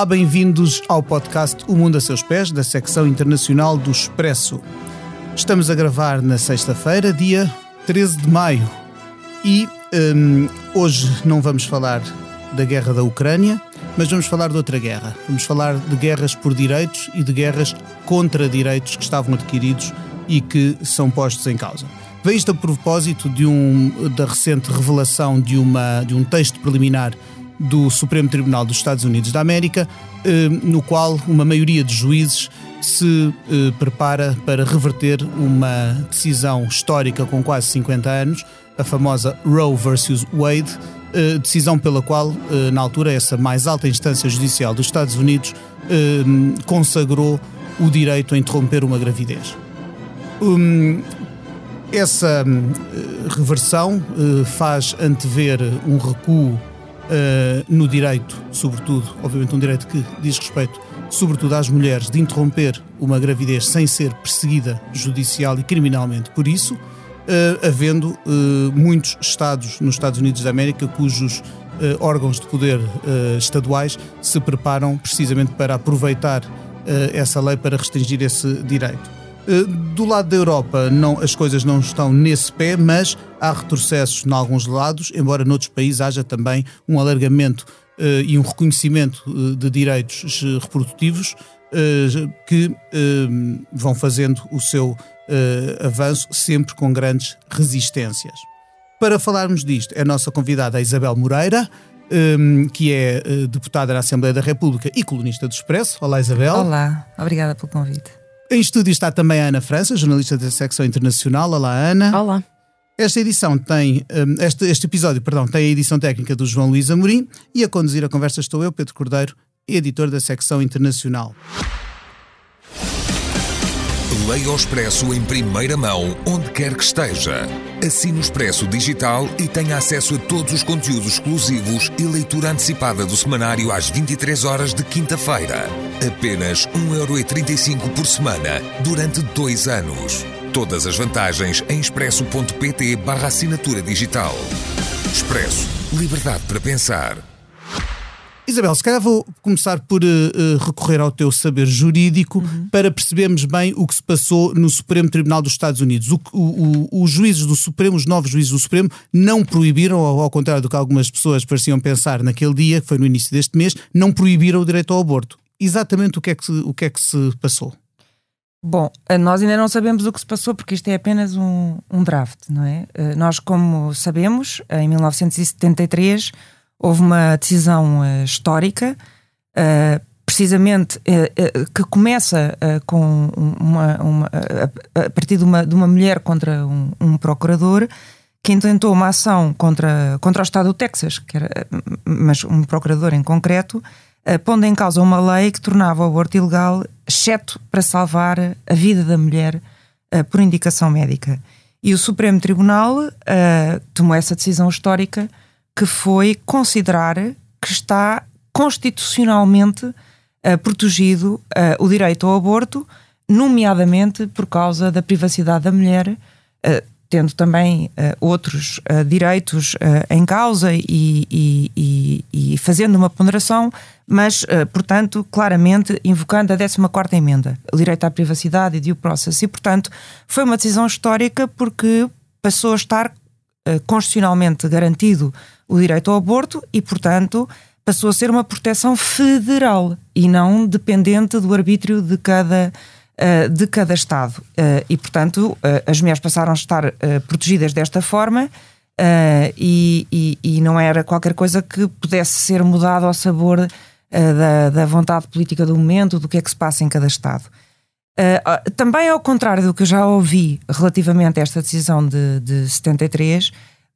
Olá, bem-vindos ao podcast O Mundo a Seus Pés, da secção internacional do Expresso. Estamos a gravar na sexta-feira, dia 13 de maio, e hum, hoje não vamos falar da guerra da Ucrânia, mas vamos falar de outra guerra. Vamos falar de guerras por direitos e de guerras contra direitos que estavam adquiridos e que são postos em causa. Veio isto a propósito de um, da recente revelação de, uma, de um texto preliminar do Supremo Tribunal dos Estados Unidos da América, eh, no qual uma maioria de juízes se eh, prepara para reverter uma decisão histórica com quase 50 anos, a famosa Roe versus Wade, eh, decisão pela qual, na altura, essa mais alta instância judicial dos Estados Unidos consagrou o direito a interromper uma gravidez. Essa reversão faz antever um recuo uh, no direito, sobretudo, obviamente, um direito que diz respeito, sobretudo, às mulheres, de interromper uma gravidez sem ser perseguida judicial e criminalmente por isso, havendo muitos Estados nos Estados Unidos da América cujos órgãos de poder estaduais se preparam precisamente para aproveitar essa lei para restringir esse direito. Do lado da Europa, não, as coisas não estão nesse pé, mas há retrocessos em alguns lados, embora noutros países haja também um alargamento uh, e um reconhecimento uh, de direitos reprodutivos uh, que vão fazendo o seu avanço sempre com grandes resistências. Para falarmos disto, é a nossa convidada a Isabel Moreira, um, que é deputada na Assembleia da República e colunista do Expresso. Olá, Isabel. Olá, obrigada pelo convite. Em estúdio está também a Ana França, jornalista da secção internacional. Olá, Ana. Olá. Esta edição tem, hum, este, este episódio, perdão, tem a edição técnica do João Luís Amorim e a conduzir a conversa estou eu, Pedro Cordeiro, editor da secção internacional. Leia o Expresso em primeira mão, onde quer que esteja. Assine o Expresso Digital e tenha acesso a todos os conteúdos exclusivos e leitura antecipada do semanário às 23 horas de quinta-feira. Apenas 1,35€ por semana, durante dois anos. Todas as vantagens em expresso.pt barra assinatura digital. Expresso. Liberdade para pensar. Isabel, se calhar vou começar por uh, recorrer ao teu saber jurídico uhum. para percebermos bem o que se passou no Supremo Tribunal dos Estados Unidos. O, o, o, os juízes do Supremo, os novos juízes do Supremo, não proibiram, ao, ao contrário do que algumas pessoas pareciam pensar naquele dia, que foi no início deste mês, não proibiram o direito ao aborto. Exatamente o que é que, o que, é que se passou? Bom, eh, nós ainda não sabemos o que se passou porque isto é apenas um, um draft, não é? Nós, como sabemos, em 1973 houve uma decisão uh, histórica, uh, precisamente que começa com uma, uma a partir de uma, de uma mulher contra um, um, procurador que intentou uma ação contra, contra o Estado do Texas, que era, mas um procurador em concreto, pondo em causa uma lei que tornava o aborto ilegal, exceto para salvar a vida da mulher por indicação médica. E o Supremo Tribunal tomou essa decisão histórica que foi considerar que está constitucionalmente uh, protegido uh, o direito ao aborto, nomeadamente por causa da privacidade da mulher, uh, tendo também outros direitos em causa e, e, e, e, fazendo uma ponderação, mas, portanto, claramente invocando a 14 emenda, o direito à privacidade e due process. E, portanto, foi uma decisão histórica porque passou a estar constitucionalmente garantido o direito ao aborto e, portanto, passou a ser uma proteção federal e não dependente do arbítrio de cada, uh, de cada Estado. E, portanto, as mulheres passaram a estar protegidas desta forma e, e, e, não era qualquer coisa que pudesse ser mudado ao sabor da, da, vontade política do momento, do que é que se passa em cada Estado. também ao contrário do que eu já ouvi relativamente a esta decisão de, de 73,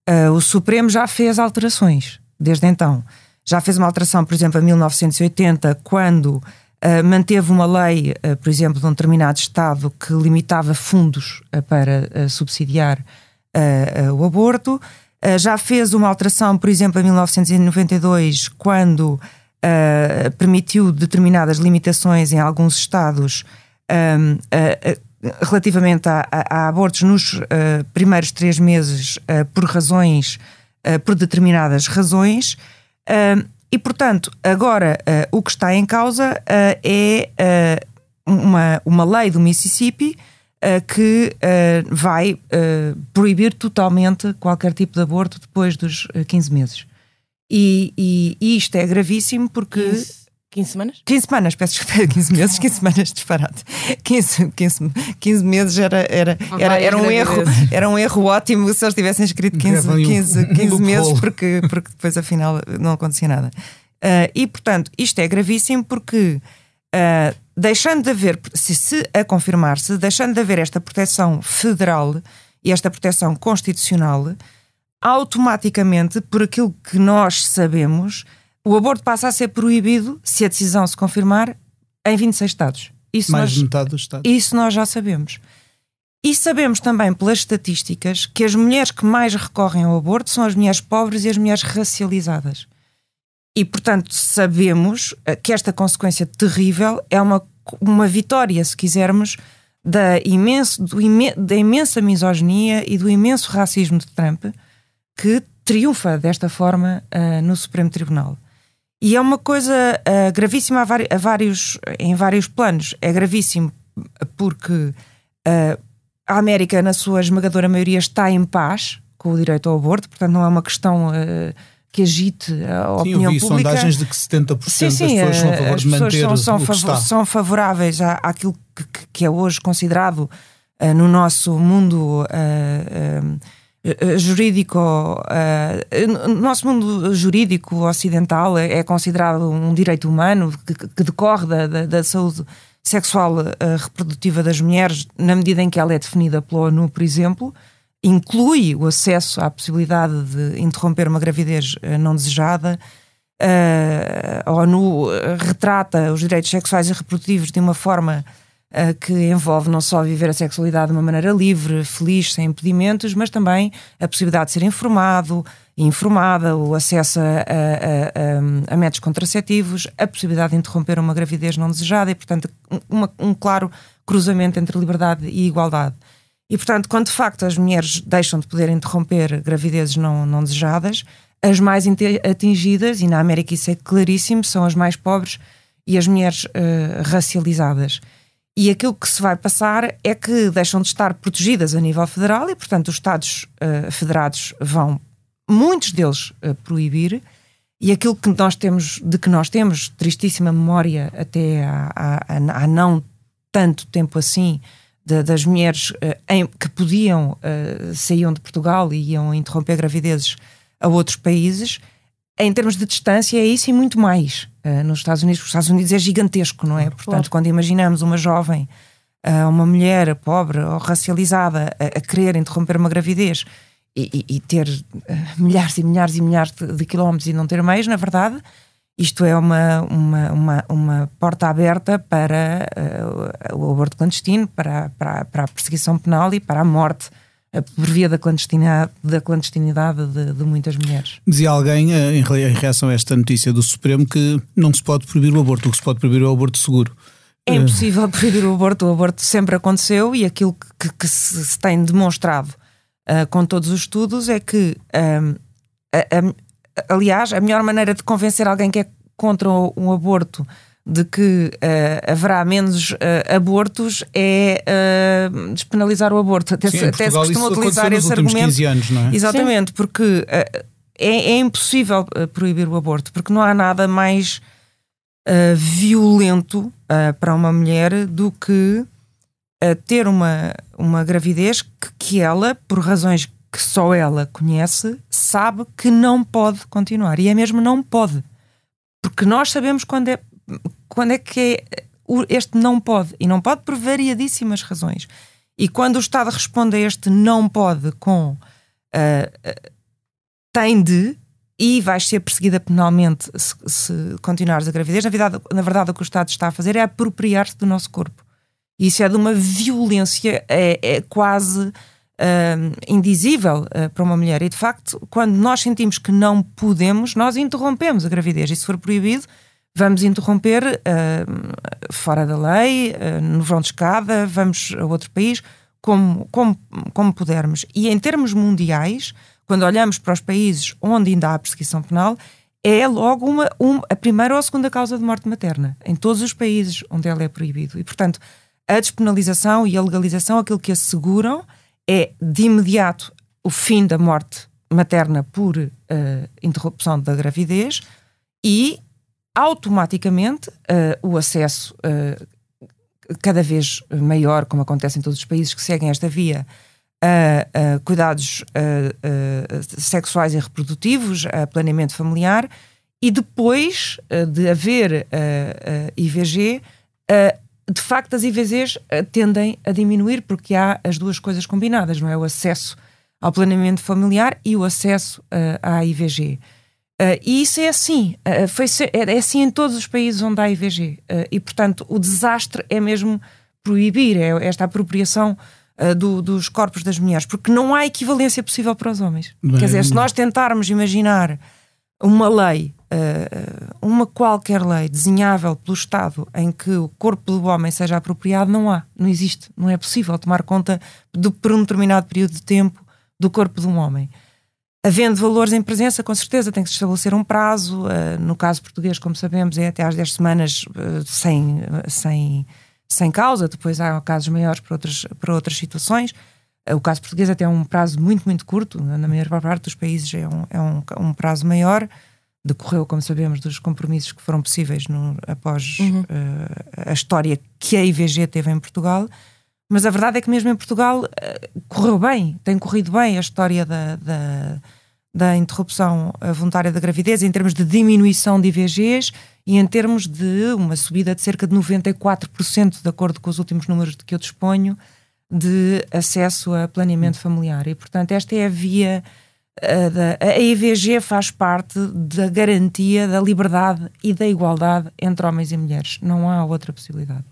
Uh, o Supremo já fez alterações desde então. Já fez uma alteração, por exemplo, em 1980, quando uh, manteve uma lei, uh, por exemplo, de um determinado Estado que limitava fundos para subsidiar o aborto. já fez uma alteração, por exemplo, em 1992, quando permitiu determinadas limitações em alguns Estados relativamente a, a, a abortos nos uh, primeiros três meses uh, por razões, uh, por determinadas razões, e, portanto, agora uh, o que está em causa uh, é uma, uma lei do Mississippi que vai proibir totalmente qualquer tipo de aborto depois dos 15 meses. E, e, e, isto é gravíssimo porque. 15, 15 semanas? 15 semanas, peço desculpa, 15 meses, 15 semanas, disparate. 15, 15, 15 meses era, era, era, era, um erro, era um erro ótimo se eles tivessem escrito 15, 15, 15 meses, porque, porque depois afinal não acontecia nada. Uh, e portanto, isto é gravíssimo porque uh, deixando de haver, se, se a confirmar-se, deixando de haver esta proteção federal e esta proteção constitucional, automaticamente, por aquilo que nós sabemos, o aborto passa a ser proibido, se a decisão se confirmar, em 26 Estados. Isso Mais nós, metade dos Estados. Isso nós já sabemos. E sabemos também pelas estatísticas que as mulheres que mais recorrem ao aborto são as mulheres pobres e as mulheres racializadas. E, portanto, sabemos eh, que esta consequência terrível é uma, uma vitória, se quisermos, da, imenso, do, da imensa misoginia e do imenso racismo de Trump, que triunfa desta forma uh, no Supremo Tribunal. E é uma coisa uh, gravíssima a, a, vários, em vários planos. É gravíssimo porque uh, a América, na sua esmagadora maioria, está em paz com o direito ao aborto, portanto, não é uma questão uh, que agite a sim, opinião eu vi pública. sondagens de que 70% sim, sim, das pessoas são a favor de manter são, são, está. são favoráveis à, àquilo que, que, é hoje considerado no nosso mundo eh, jurídico, uh, no nosso mundo jurídico ocidental é, é considerado um direito humano que, que decorre da, da, da, saúde sexual uh, reprodutiva das mulheres, na medida em que ela é definida pela ONU, por exemplo, inclui o acesso à possibilidade de interromper uma gravidez não desejada. a ONU retrata os direitos sexuais e reprodutivos de uma forma uh, que envolve não só viver a sexualidade de uma maneira livre, feliz, sem impedimentos, mas também a possibilidade de ser informado informada, o acesso a, a, a, a, métodos contraceptivos, a possibilidade de interromper uma gravidez não desejada e, portanto, uma, um claro cruzamento entre liberdade e igualdade. E, portanto, quando de facto as mulheres deixam de poder interromper gravidezes não, não desejadas, as mais atingidas, e na América isso é claríssimo, são as mais pobres e as mulheres uh, racializadas. E aquilo que se vai passar é que deixam de estar protegidas a nível federal e, portanto, os Estados uh, federados vão, muitos deles, uh, proibir. E aquilo que nós temos, de que nós temos tristíssima memória até há, não tanto tempo assim, de, das mulheres uh, em, que podiam, saíam de Portugal e iam interromper gravidezes a outros países, em termos de distância, é isso e muito mais uh, nos Estados Unidos. Os Estados Unidos é gigantesco, não é? Portanto, claro. quando imaginamos uma jovem, uh, uma mulher pobre ou racializada a, a querer interromper uma gravidez e, e, e ter uh, milhares e milhares e milhares de, de, quilómetros e não ter meios, na verdade, isto é uma, uma, uma, uma porta aberta para o aborto clandestino, para, para, para a perseguição penal e para a morte por via da clandestinidade, da clandestinidade de, de, muitas mulheres. Dizia alguém, eh, em reação a esta notícia do Supremo, que não se pode proibir o aborto, o que se pode proibir é o aborto seguro. É impossível proibir o aborto, o aborto sempre aconteceu e aquilo que, que se, se, tem demonstrado uh, com todos os estudos é que, um, a, a, aliás, a melhor maneira de convencer alguém que é contra um aborto de que uh, haverá menos uh, abortos é uh, despenalizar o aborto. Até, Sim, se, até se costuma utilizar esse argumento. 15 anos, não é? Exatamente, Sim. porque é, é, impossível proibir o aborto, porque não há nada mais violento para uma mulher do que ter uma, uma gravidez que, que ela, por razões que só ela conhece, sabe que não pode continuar. E é mesmo não pode. Porque nós sabemos quando é quando é que é, este não pode? E não pode por variadíssimas razões. E quando o Estado responde a este não pode com uh, tem de e vais ser perseguida penalmente se, se, continuares a gravidez, na verdade, na verdade o que o Estado está a fazer é apropriar-se do nosso corpo. Isso é de uma violência é, é quase uh, indizível uh, para uma mulher. E de facto, quando nós sentimos que não podemos, nós interrompemos a gravidez. E se for proibido, vamos interromper uh, fora da lei, uh, no vão de escada, vamos a outro país, como, como, como pudermos. E em termos mundiais, quando olhamos para os países onde ainda há perseguição penal, é logo uma, uma, a primeira ou a segunda causa de morte materna, em todos os países onde ela é proibido. E, portanto, a despenalização e a legalização, aquilo que asseguram é, de imediato, o fim da morte materna por uh, interrupção da gravidez e, automaticamente, uh, o acesso uh, cada vez maior, como acontece em todos os países que seguem esta via, a, cuidados a sexuais e reprodutivos, a planeamento familiar, e depois de haver IVG, de facto as IVGs tendem a diminuir porque há as duas coisas combinadas, não é? O acesso ao planeamento familiar e o acesso à IVG. Uh, e isso é assim, uh, foi é, é, assim em todos os países onde há IVG. Uh, e, portanto, o desastre é mesmo proibir é esta apropriação do, dos corpos das mulheres, porque não há equivalência possível para os homens. Bem, Quer dizer, se nós tentarmos imaginar uma lei, uma qualquer lei desenhável pelo Estado em que o corpo do homem seja apropriado, não há, não existe, não é possível tomar conta de, por um determinado período de tempo do corpo de um homem. Havendo valores em presença, com certeza tem que se estabelecer um prazo. Uh, no caso português, como sabemos, é até às 10 semanas uh, sem, sem, sem causa. Depois há casos maiores para outras, para outras situações. Uh, o caso português até é um prazo muito, muito curto. Na maior parte dos países é um, é um, um prazo maior. Decorreu, como sabemos, dos compromissos que foram possíveis no, após uhum. a história que a IVG teve em Portugal. Mas a verdade é que mesmo em Portugal correu bem, tem corrido bem a história da, da da interrupção voluntária da gravidez em termos de diminuição de IVGs e em termos de uma subida de cerca de 94%, de acordo com os últimos números de que eu disponho, de acesso a planeamento familiar. E, portanto, esta é a via. A, da, a IVG faz parte da garantia da liberdade e da igualdade entre homens e mulheres. Não há outra possibilidade.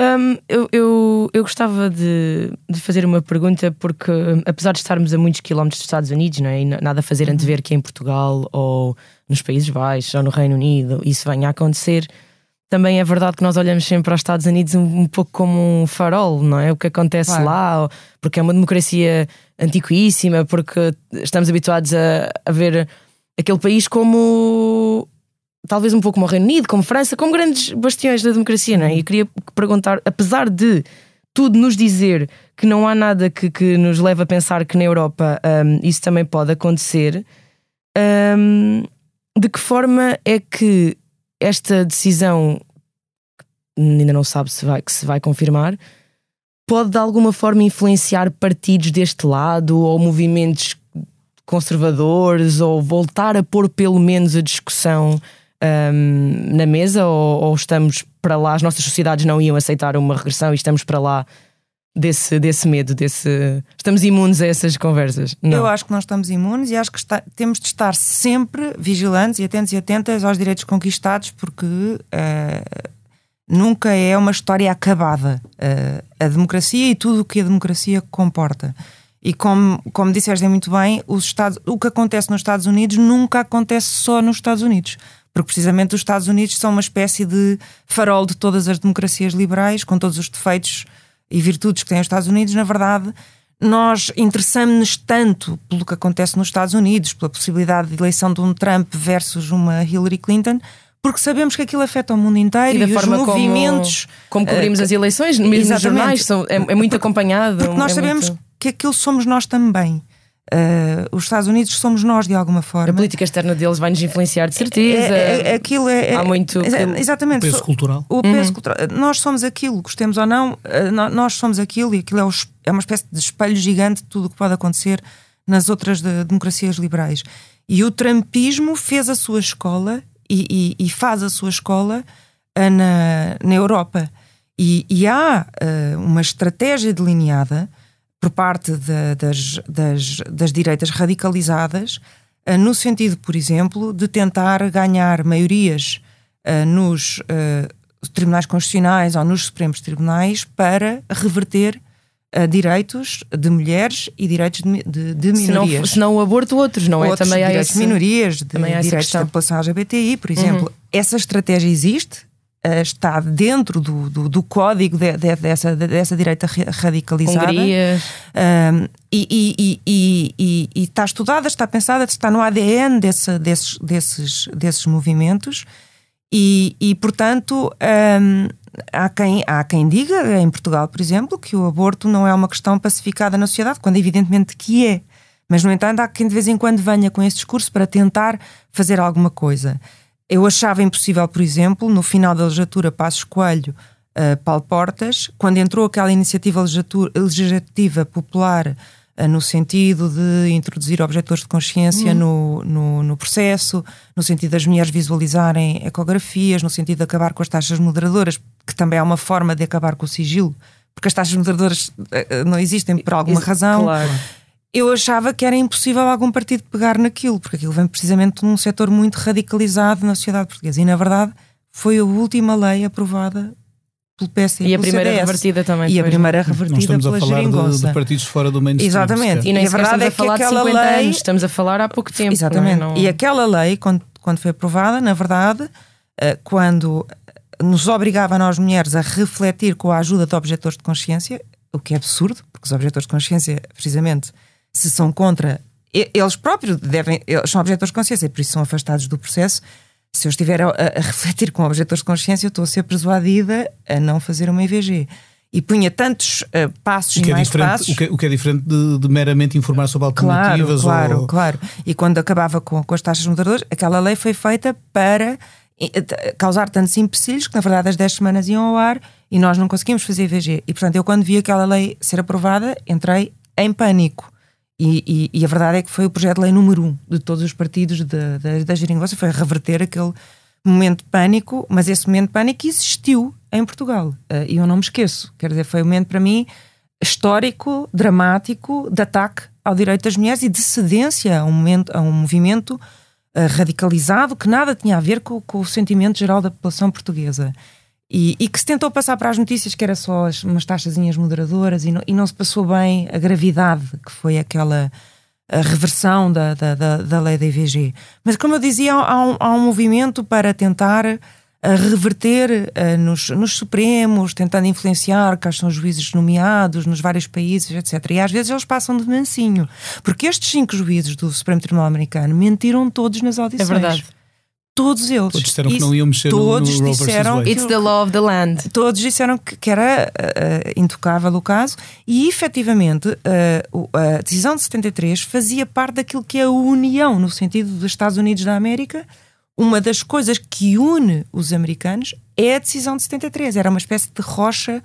Um, eu, eu, eu, gostava de, de, fazer uma pergunta, porque apesar de estarmos a muitos quilómetros dos Estados Unidos, não é? e nada a fazer uhum. antever que em Portugal ou nos Países Baixos ou no Reino Unido isso venha a acontecer, também é verdade que nós olhamos sempre aos Estados Unidos um, um pouco como um farol, não é? O que acontece claro. lá, porque é uma democracia antiquíssima, porque estamos habituados a, a ver aquele país como talvez um pouco como o Reino Unido, como França, como grandes bastiões da democracia, não é? E eu queria perguntar, apesar de tudo nos dizer que não há nada que, que nos leve a pensar que na Europa um, isso também pode acontecer, um, de que forma é que esta decisão, ainda não sabe se vai, que se vai confirmar, pode de alguma forma influenciar partidos deste lado ou movimentos conservadores ou voltar a pôr pelo menos a discussão um, na mesa ou, ou, estamos para lá, as nossas sociedades não iam aceitar uma regressão e estamos para lá desse, desse medo, desse. Estamos imunes a essas conversas? Não. Eu acho que nós estamos imunes e acho que está, temos de estar sempre vigilantes e atentos e atentas aos direitos conquistados, porque uh, nunca é uma história acabada. Uh, a democracia e tudo o que a democracia comporta. E como, como disseste muito bem, os Estados, o que acontece nos Estados Unidos nunca acontece só nos Estados Unidos porque precisamente os Estados Unidos são uma espécie de farol de todas as democracias liberais, com todos os defeitos e virtudes que têm os Estados Unidos, na verdade, nós interessamos-nos tanto pelo que acontece nos Estados Unidos, pela possibilidade de eleição de um Trump versus uma Hillary Clinton, porque sabemos que aquilo afeta o mundo inteiro e, da e forma os movimentos. Como, como cobrimos uh, as eleições, mesmo nos jornais, são, é, é, muito porque, acompanhado. Porque nós é sabemos muito... que aquilo somos nós também. Uh, os Estados Unidos somos nós de alguma forma. A política externa deles vai nos influenciar de certeza. É, é, é aquilo é, Há muito. exatamente. O peso cultural. O peso uhum. cultural. Nós somos aquilo, gostemos ou não, uh, nós somos aquilo e aquilo é, o, é, uma espécie de espelho gigante de tudo o que pode acontecer nas outras de, democracias liberais. E o Trumpismo fez a sua escola e, e, e faz a sua escola uh, na, na Europa. E, e há uma estratégia delineada por parte de, das, das, das direitas radicalizadas, uh, no sentido, por exemplo, de tentar ganhar maiorias uh, nos uh, tribunais constitucionais ou nos Supremos Tribunais para reverter direitos de mulheres e direitos de, de, de minorias. Se não, o aborto, outros, não outros, é? Também há direitos esse, de minorias, de, direitos da população LGBTI, por exemplo. Uhum. Essa estratégia existe, uh, está dentro do, do, do código de, de, dessa, de, dessa direita radicalizada. Hungria. Um, e, e, e, e, está estudada, está pensada, está no ADN desse, desses, desses, desses movimentos. E, e portanto, um, há, quem, há quem diga, em Portugal, por exemplo, que o aborto não é uma questão pacificada na sociedade, quando evidentemente que é. Mas, no entanto, há quem de vez em quando venha com esse discurso para tentar fazer alguma coisa. Eu achava impossível, por exemplo, no final da legislatura Passos Coelho, uh, Paulo Portas, quando entrou aquela iniciativa legislativa popular uh, no sentido de introduzir objetores de consciência uhum. no, no, no, processo, no sentido das mulheres visualizarem ecografias, no sentido de acabar com as taxas moderadoras, que também é uma forma de acabar com o sigilo, porque as taxas moderadoras uh, não existem por alguma razão. Claro eu achava que era impossível algum partido pegar naquilo, porque aquilo vem precisamente de um setor muito radicalizado na sociedade portuguesa. E, na verdade, foi a última lei aprovada pelo PS e, e a primeira CDS. revertida também. E a primeira revertida estamos pela a falar de, de, partidos fora do mainstream. Exatamente. E, e a verdade é que aquela lei. Anos, estamos a falar há pouco tempo. Exatamente. Não é? não... E aquela lei, quando, quando foi aprovada, na verdade, eh, quando nos obrigava a nós mulheres a refletir com a ajuda de objetores de consciência, o que é absurdo, porque os objetores de consciência, precisamente, se são contra, eles próprios devem, eles são objetores de consciência, por isso são afastados do processo. Se eu estiver a, a refletir com objetores de consciência, eu estou a ser persuadida a não fazer uma IVG e punha tantos uh, passos e é mais passos. O que, é, o que, é, diferente de, de, meramente informar sobre alternativas. Claro, claro, ou... claro. E quando acabava com, com as taxas moderadoras, aquela lei foi feita para eh, causar tantos empecilhos que, na verdade, as 10 semanas iam ao ar e nós não conseguimos fazer IVG. E, portanto, eu, quando vi aquela lei ser aprovada, entrei em pânico. E, e, e, a verdade é que foi o projeto de lei número um de todos os partidos da, da, geringonça, foi reverter aquele momento de pânico, mas esse momento de pânico existiu em Portugal. Uh, e eu não me esqueço. Quer dizer, foi um momento para mim histórico, dramático, de ataque ao direito das mulheres e de cedência a um, momento, a um movimento uh, radicalizado que nada tinha a ver com, com o sentimento geral da população portuguesa. E, e, que se tentou passar para as notícias que era só as, umas taxazinhas moderadoras e não, e não se passou bem a gravidade que foi aquela reversão da, da, da, da lei da IVG. Mas, como eu dizia, há um, há um movimento para tentar a reverter uh, nos, nos Supremos, tentando influenciar quais são os juízes nomeados nos vários países, etc. E às vezes eles passam de mansinho, porque estes cinco juízes do Supremo Tribunal Americano mentiram todos nas audições. É verdade. Todos eles. Todos disseram Isso, que não iam mexer todos no, no disseram Wade. It's the law of the land. Todos disseram que, que era uh, intocável o caso e efetivamente uh, a decisão de 73 fazia parte daquilo que é a união, no sentido dos Estados Unidos da América. Uma das coisas que une os americanos é a decisão de 73. Era uma espécie de rocha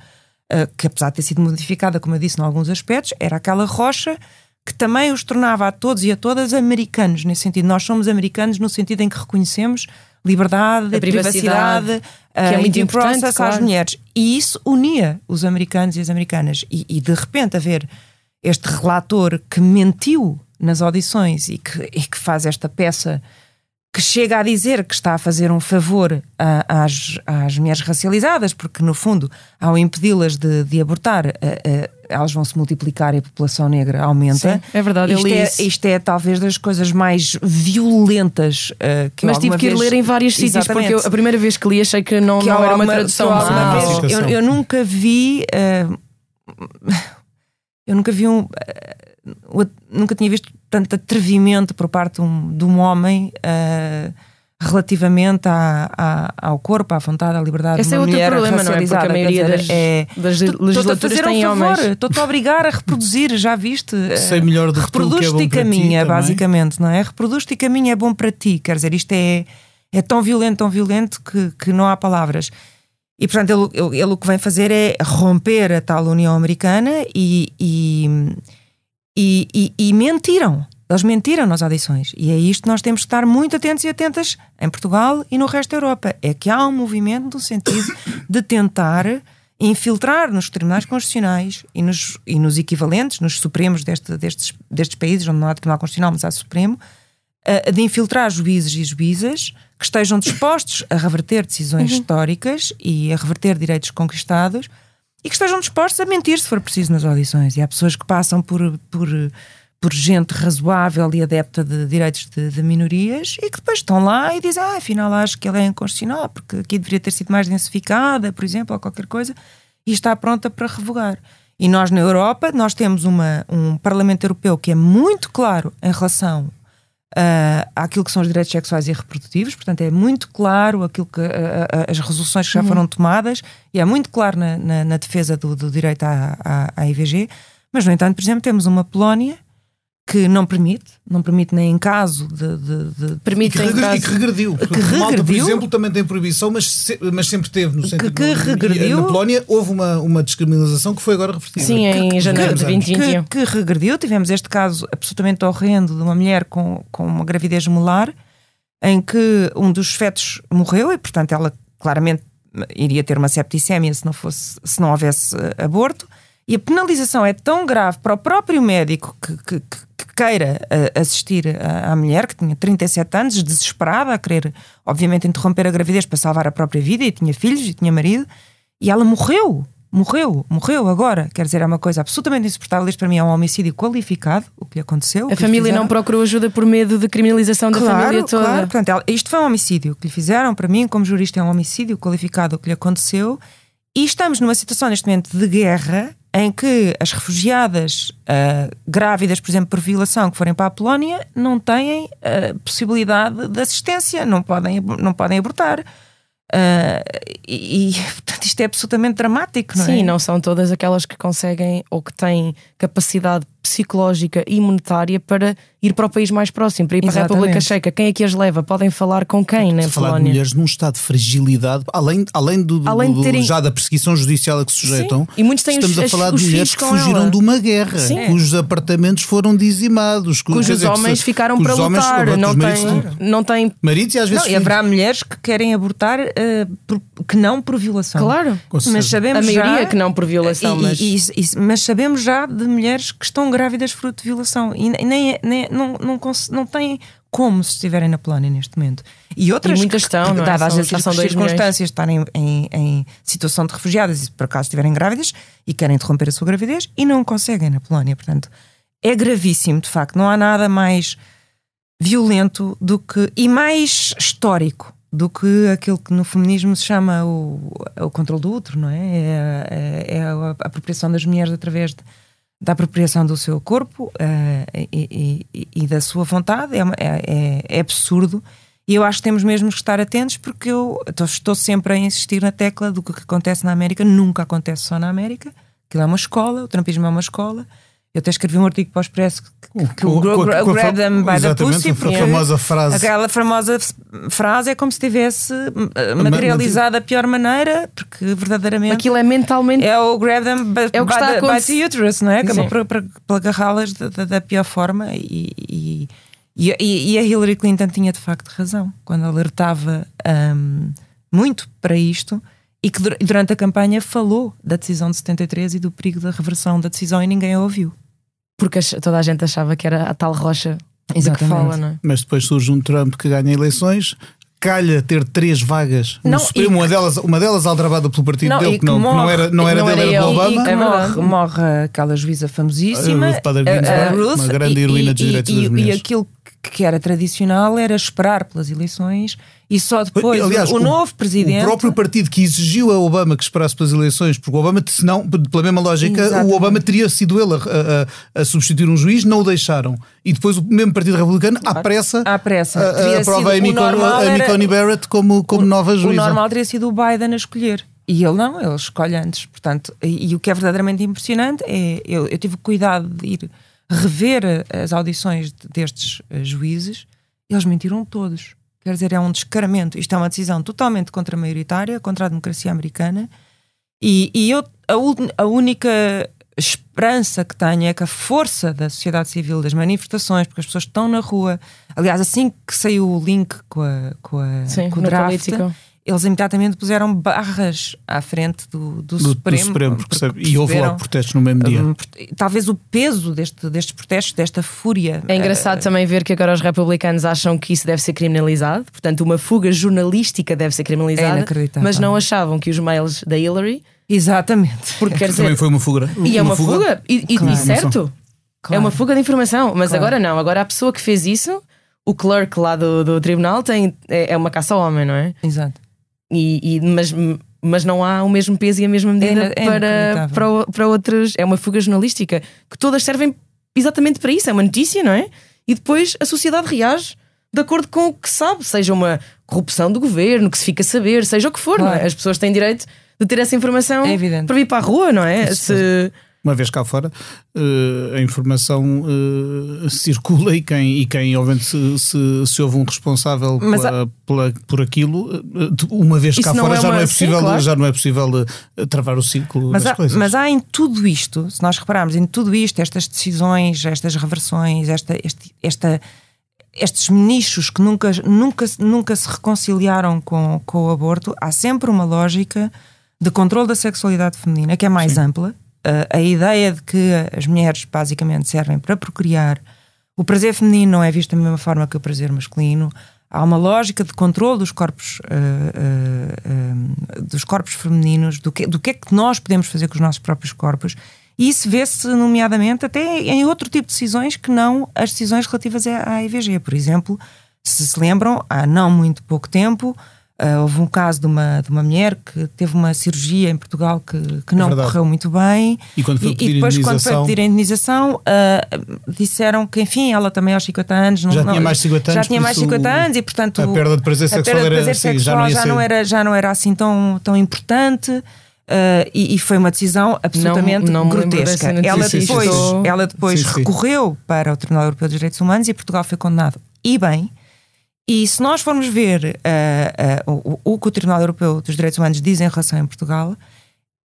uh, que, apesar de ter sido modificada, como eu disse, em alguns aspectos, era aquela rocha que também os tornava a todos e a todas americanos, nesse sentido. Nós somos americanos no sentido em que reconhecemos liberdade, a privacidade, privacidade que é muito importante claro. às mulheres. E isso unia os americanos e as americanas. E, e, de repente haver este relator que mentiu nas audições e que, e que faz esta peça que chega a dizer que está a fazer um favor a, às, às mulheres racializadas, porque no fundo, ao impedi-las de, de abortar, a, a, elas vão se multiplicar e a população negra aumenta. Sim, é verdade, isto é, isto é talvez das coisas mais violentas uh, que Mas tive que ir vez... ler em vários sítios, porque eu, a primeira vez que li achei que não, que não era uma, tradução. Ah, vez, eu, eu, nunca vi. Uh, eu nunca vi um. Uh, nunca tinha visto tanto atrevimento por parte de um, de um homem uh, relativamente à, à, ao corpo, à vontade, à liberdade Esse de uma é outro mulher problema, não é? Porque a maioria dizer, das, é, das legislaturas tem um homens. Estou-te a obrigar a reproduzir, já viste? Sei melhor do Reproduz-te que é e caminha, basicamente, não é? Reproduz-te e caminha é bom para ti. Quer dizer, isto é, é tão violento, tão violento que, que não há palavras. E portanto, ele, ele, ele, o que vem fazer é romper a tal União Americana e, e, e, e, e mentiram. Eles mentiram nas audições. E é isto que nós temos que estar muito atentos e atentas em Portugal e no resto da Europa. É que há um movimento no sentido de tentar infiltrar nos tribunais constitucionais e nos, e nos equivalentes, nos supremos deste, destes, destes países, onde não há tribunal constitucional, mas há supremo, de infiltrar juízes e juízas que estejam dispostos a reverter decisões uhum. históricas e a reverter direitos conquistados e que estejam dispostos a mentir se for preciso nas audições. E há pessoas que passam por, por por gente razoável e adepta de direitos de, de, minorias e que depois estão lá e dizem, ah, afinal acho que ela é inconstitucional porque aqui deveria ter sido mais densificada, por exemplo, ou qualquer coisa, e está pronta para revogar. E nós na Europa, nós temos uma, um Parlamento Europeu que é muito claro em relação uh, àquilo que são os direitos sexuais e reprodutivos, portanto é muito claro aquilo que, uh, as resoluções que já uhum. foram tomadas e é muito claro na, na, na defesa do, do direito à, à, à IVG, mas no entanto, por exemplo, temos uma Polónia que não permite, não permite nem em caso de. de, de permite que, caso, e que regrediu. Que regrediu. Malta, por exemplo, também tem proibição, mas, se, mas sempre teve no sentido. Que, que regrediu. Na Polónia houve uma, uma descriminalização que foi agora revertida. Sim, em janeiro de 2021. Que, que regrediu. Tivemos este caso absolutamente horrendo de uma mulher com, com uma gravidez molar, em que um dos fetos morreu e, portanto, ela claramente iria ter uma septicemia se não, fosse, se não houvesse aborto. E a penalização é tão grave para o próprio médico que, que, que queira uh, assistir à mulher, que tinha 37 anos, desesperada, a querer, obviamente, interromper a gravidez para salvar a própria vida, e tinha filhos e tinha marido, e ela morreu. Morreu, morreu agora. Quer dizer, é uma coisa absolutamente insuportável. Isto para mim é um homicídio qualificado, o que lhe aconteceu. A família não procurou ajuda por medo de criminalização claro, da família toda. Claro, portanto, ela, isto foi um homicídio que lhe fizeram. Para mim, como jurista, é um homicídio qualificado, o que lhe aconteceu. E estamos numa situação neste momento de guerra em que as refugiadas uh, grávidas, por exemplo, por violação, que forem para a Polónia, não têm uh, possibilidade de assistência, não podem, não podem abortar. Uh, e, e portanto, isto é absolutamente dramático, não Sim, é? Sim, não são todas aquelas que conseguem ou que têm capacidade psicológica e monetária para ir para o país mais próximo, para ir para Exatamente. a República Checa. Quem é que as leva? Podem falar com quem na falar Polónia? de mulheres num estado de fragilidade, além, além, do, do, além de terem... já da perseguição judicial a que se sujeitam. Sim. E muitos têm estamos os, a falar de mulheres que fugiram ela. de uma guerra, Sim. cujos apartamentos foram dizimados, cujos dizer, homens ficaram para lutar, não têm, não têm maridos e às vezes não, e haverá mulheres que querem abortar uh, por, que não por violação. Claro, mas sabemos a maioria já, que não por violação, e, mas... E, e, mas sabemos já de mulheres que estão grávidas fruto de violação e nem, é, nem não, não, não têm como se estiverem na Polónia neste momento. E outras e muitas estão, que, é? dadas as circunstâncias, estarem em, em, situação de refugiadas e por acaso estiverem grávidas e querem interromper a sua gravidez e não conseguem na Polónia. Portanto, é gravíssimo, de facto. Não há nada mais violento do que e mais histórico do que aquilo que no feminismo se chama o, o controle do útero, não é? É, é, é a apropriação das mulheres através de da apropriação do seu corpo uh, e, e, e, da sua vontade é, é, é, absurdo. E eu acho que temos mesmo que estar atentos porque eu estou sempre a insistir na tecla do que acontece na América, nunca acontece só na América. Aquilo é uma escola, o trampismo é uma escola. Eu até escrevi um artigo para o Expresso que, que o, grab them by the pussy. A famosa frase. Aquela famosa frase é como se tivesse eh, materializado da pior maneira, porque verdadeiramente. Aquilo é mentalmente. É o grab them by, é o que by, the, by the uterus, não é? Acabou por, por, por agarrá-las da, da, pior forma e, e, e, e, a Hillary Clinton tinha de facto razão quando alertava um, muito para isto e que durante a campanha falou da decisão de 73 e do perigo da reversão da decisão e ninguém a ouviu. Porque toda a gente achava que era a tal rocha de que fala, não é? Mas depois surge um Trump que ganha eleições, calha ter três vagas não, no Supremo, uma, delas, uma delas aldrabada pelo partido não, dele, que, que, não, morre, que não era, não era não dele, era do Obama. E que morre, morre aquela juíza famosíssima, a Ruth Bader Ginsburg, Ruth, uma grande heroína dos direitos das mulheres. E aquilo que era tradicional era esperar pelas eleições e só depois Aliás, o, o, novo presidente. O próprio partido que exigiu a Obama que esperasse pelas eleições, porque o Obama, senão, pela mesma lógica, Exatamente. o Obama teria sido ele a, a, a, substituir um juiz, não o deixaram. E depois o mesmo Partido Republicano, à pressa, à pressa. A, aprova a Coney Barrett como, como o, nova juíza. O normal teria sido o Biden a escolher. E ele não, ele escolhe antes. Portanto, e, e o que é verdadeiramente impressionante é eu, eu tive cuidado de ir rever as audições destes eh, juízes, eles mentiram todos. Quer dizer, é um descaramento. Isto é uma decisão totalmente contra-maioritária, contra a democracia americana. E, e eu, a, a, única esperança que tenho é que a força da sociedade civil, das manifestações, porque as pessoas estão na rua. Aliás, assim que saiu o link com, a, com, a, Sim, com o draft, político eles imediatamente puseram barras à frente do, do, do Supremo. Do Supremo e houve logo protestos no mesmo dia. Um, talvez o peso deste, destes protestos, desta fúria. É engraçado uh, também ver que agora os republicanos acham que isso deve ser criminalizado, portanto, uma fuga jornalística deve ser criminalizada, é mas não achavam que os mails da Hillary. Exatamente. Porque quer dizer, também foi uma fuga. E é uma, fuga, fuga? E, claro. e certo? É uma fuga de informação. Mas Claro. agora não. Agora a pessoa que fez isso, o clerk lá do, do tribunal, tem, é, é uma caça ao homem, não é? Exato. E, e- mas, mas não há o mesmo peso e a mesma medida É- é para, inacreditável. para, para outros. É uma fuga jornalística que todas servem exatamente para isso. É uma notícia, não é? E depois a sociedade reage de acordo com o que sabe, seja uma corrupção do governo, que se fica a saber, seja o que for, não é? Claro. As pessoas têm direito de ter essa informação É para vir para a rua, não é? Se, Uma vez cá fora, eh, a informação eh, circula e quem, e quem obviamente, se, se, se houve um responsável Mas pela, pela- por aquilo, eh, uma vez cá não fora é já, uma- não é sim, possível, claro. já não é possível travar o ciclo Mas das há, coisas. mas há em tudo isto, se nós repararmos em tudo isto, estas decisões, estas reversões, esta, este- esta, estes nichos que nunca, nunca, nunca se reconciliaram com, com o aborto, há sempre uma lógica de controle da sexualidade feminina que é mais ampla. A- a ideia de que as mulheres basicamente servem para procriar, o prazer feminino não é visto da mesma forma que o prazer masculino. Há uma lógica de controle dos corpos, eh, eh, dos corpos femininos, do que, do que é que nós podemos fazer com os nossos próprios corpos. E isso vê-se, nomeadamente, até em outro tipo de decisões que não as decisões relativas à IVG. Por exemplo, se se lembram, há não muito pouco tempo, ah, houve um caso de uma, de uma mulher que teve uma cirurgia em Portugal que, que não verdade. correu muito bem. E quando foi pedir depois, quando foi pedir a indenização, ah, disseram que, enfim, ela também aos 50 anos. não- Já não- tinha mais de 50 Já anos, tinha por mais de isso 50 o- anos e, portanto. a perda de prazer sexual era- sim, já sexual não já não era, já não era assim tão, tão importante. ah, e, e foi uma decisão absolutamente não lembro grotesca. Ela depois, ela depois Sim, sim. recorreu para o Tribunal Europeu dos Direitos Humanos e Portugal foi condenado. E bem, e se nós formos ver ah, ah, o, o que o Tribunal Europeu dos Direitos Humanos diz em relação em Portugal,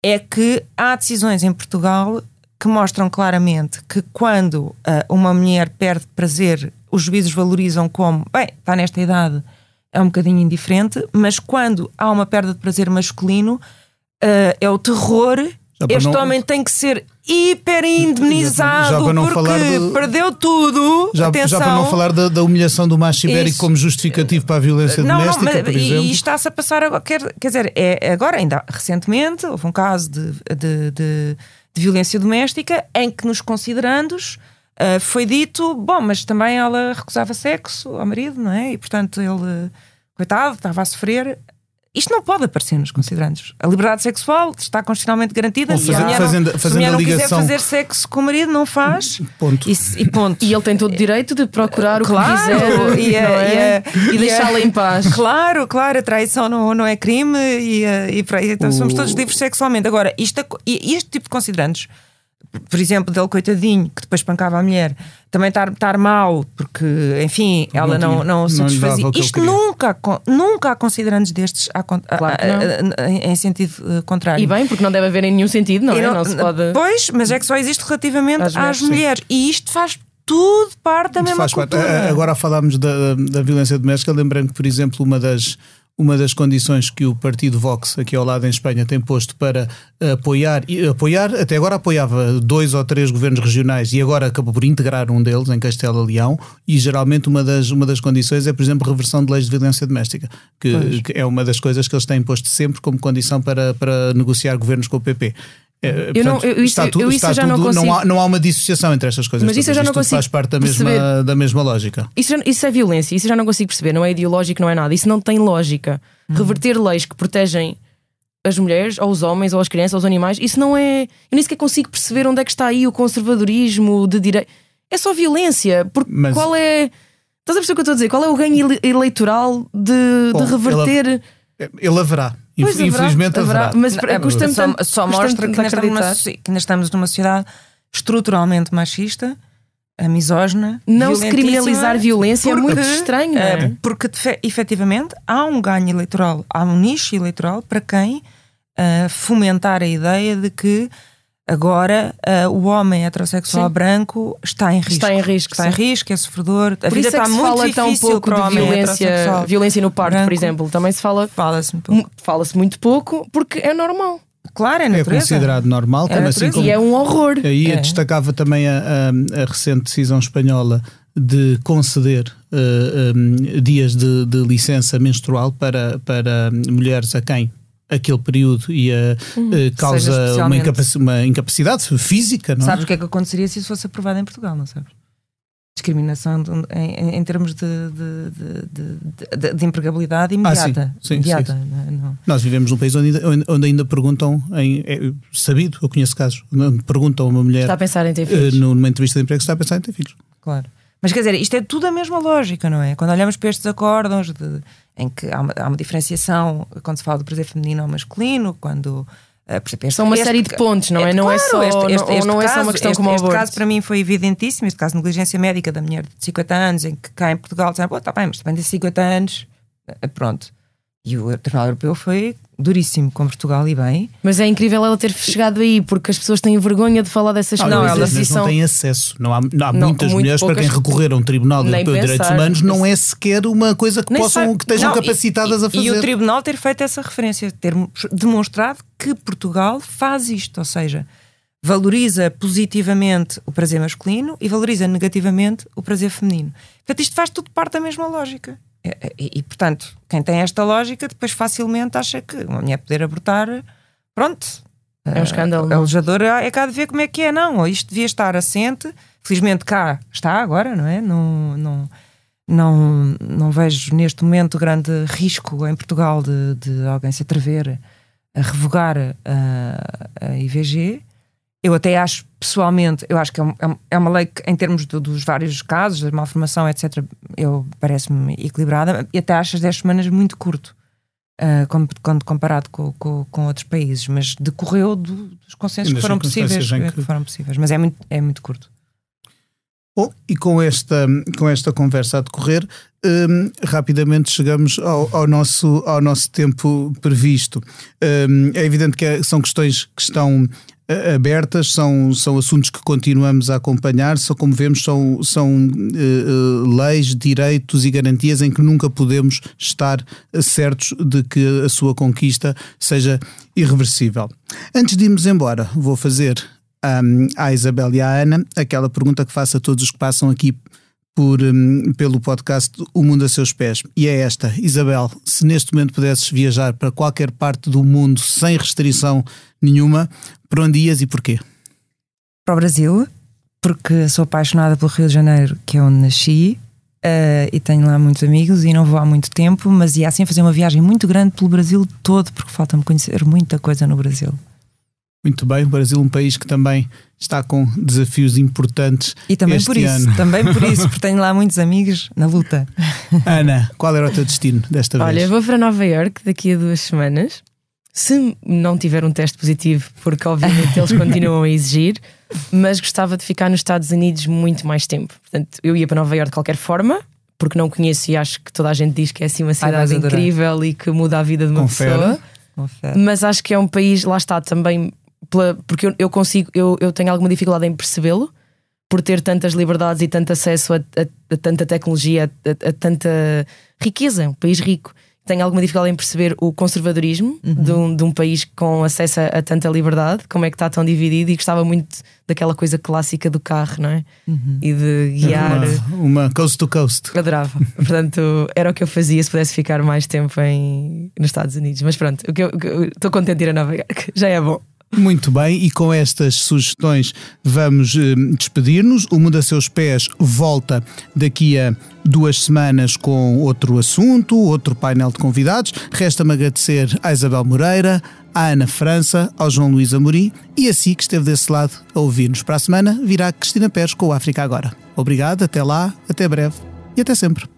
é que há decisões em Portugal que mostram claramente que quando ah, uma mulher perde prazer, os juízes valorizam como, bem, está nesta idade, é um bocadinho indiferente, mas quando há uma perda de prazer masculino, é o terror. Para Este não- homem tem que ser hiper indemnizado não porque de- perdeu tudo. Já, Atenção. já para não falar da, da humilhação do macho ibérico como justificativo para a violência Não, não, doméstica, mas- por e- exemplo. e está-se a passar agora. Quer, quer dizer, é, agora, ainda recentemente, houve um caso de, de, de- de violência doméstica em que, nos considerandos, ah, foi dito: bom, mas também ela recusava sexo ao marido, não é? E portanto ele, coitado, estava a sofrer. Isto não pode aparecer nos considerandos. A liberdade sexual está constitucionalmente garantida. Ou Se a fazer- mulher fazendo- não, se a fazendo mulher não quiser fazer sexo com o marido, não faz. Ponto. E, e ponto. E ele tem todo o direito de procurar o Claro, que quiser e não é? e a- e e a- deixá-la em paz. Claro, claro, a traição não, não é crime e, eh, e, então somos O- todos livres sexualmente. Agora, isto, e este tipo de considerantes, por exemplo, dele coitadinho, que depois pancava a mulher, também estar, estar mal, porque, enfim, ela não não, tinha- não, se não desfazia. Isto nunca, nunca há considerantes destes a Claro a- não. a- em, sentido eh, contrário. E bem, porque não deve haver em nenhum sentido, não E é? Não, se pode. Pois, mas é que só existe relativamente Às às, mulheres, mulheres. E isto faz tudo parte da mesma Faz parte. cultura. A- Agora a falarmos da, da violência doméstica, lembrando que, por exemplo, uma das, uma das condições que o partido Vox, aqui ao lado em Espanha, tem posto para apoiar, e apoiar, até agora apoiava dois ou três governos regionais e agora acabou por integrar um deles em Castela Leão, e geralmente uma das, uma das condições é, por exemplo, reversão de leis de violência doméstica, que, que é uma das coisas que eles têm posto sempre como condição para, para negociar governos com o PP. É, Eu não- portanto, eu isso- está tudo, eu isso está já não tudo- consigo- há, não há uma dissociação entre estas coisas. Mas isso eu já não consigo faz parte da mesma, perceber. da mesma lógica. Isso, isso é violência, isso eu já não consigo perceber. Não é ideológico, não é nada. Isso não tem lógica. Uhum. Reverter leis que protegem as mulheres, ou os homens, ou as crianças, ou os animais, isso não é. Eu nem sequer consigo perceber onde é que está aí o conservadorismo de direito. É só violência. Porque Mas- qual é. Estás a perceber o que eu estou a dizer? Qual é o ganho ele- eleitoral de, Bom, de reverter. Ele haverá. Pois Inf- Infelizmente haverá, haverá. Mas É, custa-me só, tanto- só mostra que ainda, estamos numa, que ainda estamos numa sociedade estruturalmente machista, a misógina. Não se criminalizar violência é porque, muito estranho, não é? eh, Porque de fe- efetivamente há um ganho eleitoral, há um nicho eleitoral para quem eh, fomentar a ideia de que agora eh, o homem heterossexual Sim. branco está em risco. Está em risco, Está em risco, é sofredor. A Por vida isso é está se muito fala tão difícil pouco para o de homem violência, heterossexual violência no parto, por branco. exemplo. Também se fala Fala-se pouco. Fala-se muito pouco porque é normal. Claro, é É natureza. considerado normal, É como assim como E é um horror. Aí É. destacava também a, a- a recente decisão espanhola de conceder eh, um, dias de, de licença menstrual para, para mulheres a quem aquele período e a, Hum, eh, causa uma, incapaci- uma incapacidade física, não é? Sabes o que é que aconteceria se isso fosse aprovado em Portugal, não sabes? Discriminação de- em, em- termos de, de, de, de- de- de empregabilidade imediata. Ah, sim, sim, imediata sim. não é? Não. Nós vivemos num país onde ainda, onde ainda perguntam, em, é sabido, eu conheço casos, onde perguntam a uma mulher Está a pensar em ter eh, filhos. numa entrevista de emprego se está a pensar em ter filhos. Claro. Mas quer dizer, isto é tudo a mesma lógica, não é? Quando olhamos para estes acordos de- em que há uma, há uma diferenciação quando se fala do prazer feminino ou masculino, quando. por exemplo, este- São uma este- série de pontos, não é? Não é só- este- este- não- este não é só uma questão este- como o Este aborto. caso para mim foi evidentíssimo. Este caso de negligência médica da mulher de 50 anos, em que cá em Portugal disseram, está bem, mas também tem 50 anos. Eh, Pronto. E o Tribunal Europeu foi duríssimo com Portugal e bem. Mas é incrível ela ter chegado aí, porque as pessoas têm vergonha de falar dessas Não, coisas. elas e não são- têm acesso. Não há, não há Não, muitas mulheres para quem poucas- recorrer a um Tribunal Europeu de Direitos. Humanos não é sequer uma coisa que Nem possam sabe. que estejam Não, capacitadas e, a fazer. E o Tribunal ter feito essa referência, ter demonstrado que Portugal faz isto, ou seja, valoriza positivamente o prazer masculino e valoriza negativamente o prazer feminino. Portanto, isto faz tudo parte da mesma lógica. E, e- portanto, quem tem esta lógica depois facilmente acha que uma mulher poder abortar, pronto. É um escândalo, A não? legisladora é cá de ver como é que é, não. Ou isto devia estar assente. Felizmente cá está agora, não é? Não, não, não, não vejo neste momento grande risco em Portugal de, de alguém se atrever a revogar a, a IVG. Eu até acho, pessoalmente, eu acho que é, um- é um- é uma lei que, em termos do- dos vários casos, da malformação, etc., eu parece-me equilibrada, e até acho as 10 semanas muito curto, ah, com- quando comparado com, com, com outros países, mas decorreu do- dos consensos que foram possíveis, em que- que foram possíveis, mas é muito, é muito curto. Bom, e com esta, com esta conversa a decorrer, hum, rapidamente chegamos ao, ao nosso, ao nosso tempo previsto. Hum, é evidente que é- são questões que estão eh, abertas, são, são assuntos que continuamos a acompanhar, só como vemos, são, são eh, leis, direitos e garantias em que nunca podemos estar certos de que a sua conquista seja irreversível. Antes de irmos embora, vou fazer um, à Isabel e à Ana aquela pergunta que faço a todos os que passam aqui por, um, pelo podcast O Mundo a Seus Pés. E é esta: Isabel, se neste momento pudesses viajar para qualquer parte do mundo sem restrição nenhuma, para onde ias e porquê? Para o Brasil, porque sou apaixonada pelo Rio de Janeiro, que é onde nasci, eh, e tenho lá muitos amigos e não vou há muito tempo, mas ia assim fazer uma viagem muito grande pelo Brasil todo, porque falta-me conhecer muita coisa no Brasil. Muito bem, o Brasil é um país que também está com desafios importantes. E também este por isso, ano. também por isso, porque tenho lá muitos amigos na luta. Ana, qual era o teu destino desta Olha, vez? vou para Nova York daqui a duas semanas. Se não tiver um teste positivo, porque obviamente eles continuam a exigir, mas gostava de ficar nos Estados Unidos muito mais tempo. Portanto, eu ia para Nova York de qualquer forma, porque não conheço e acho que toda a gente diz que é assim uma Ai, cidade adorar. incrível e que muda a vida de uma Confere. pessoa. Confere. Mas acho que é um país, lá está, também pela- porque eu, eu consigo, eu, eu tenho alguma dificuldade em percebê-lo por ter tantas liberdades e tanto acesso a, a- a tanta tecnologia, a, a tanta riqueza, um país rico. Tenho alguma dificuldade em perceber o conservadorismo de, um, de um país com acesso a, a tanta liberdade, como é que está tão dividido, e gostava muito daquela coisa clássica do carro, não é? E de guiar. Uma, uma coast to coast. Adorava. Portanto, era o que eu fazia se pudesse ficar mais tempo em, nos Estados Unidos. Mas pronto, estou contente de ir a Nova York. Já é bom. Muito bem, e com estas sugestões vamos eh, despedir-nos. O Mundo a Seus Pés volta daqui a duas semanas com outro assunto, outro painel de convidados. Resta-me agradecer à Isabel Moreira, à Ana França, ao João Luís Amorim e a si que esteve desse lado a ouvir-nos. Para a semana virá Cristina Pérez com o África Agora. Obrigado, até lá, até breve e até sempre.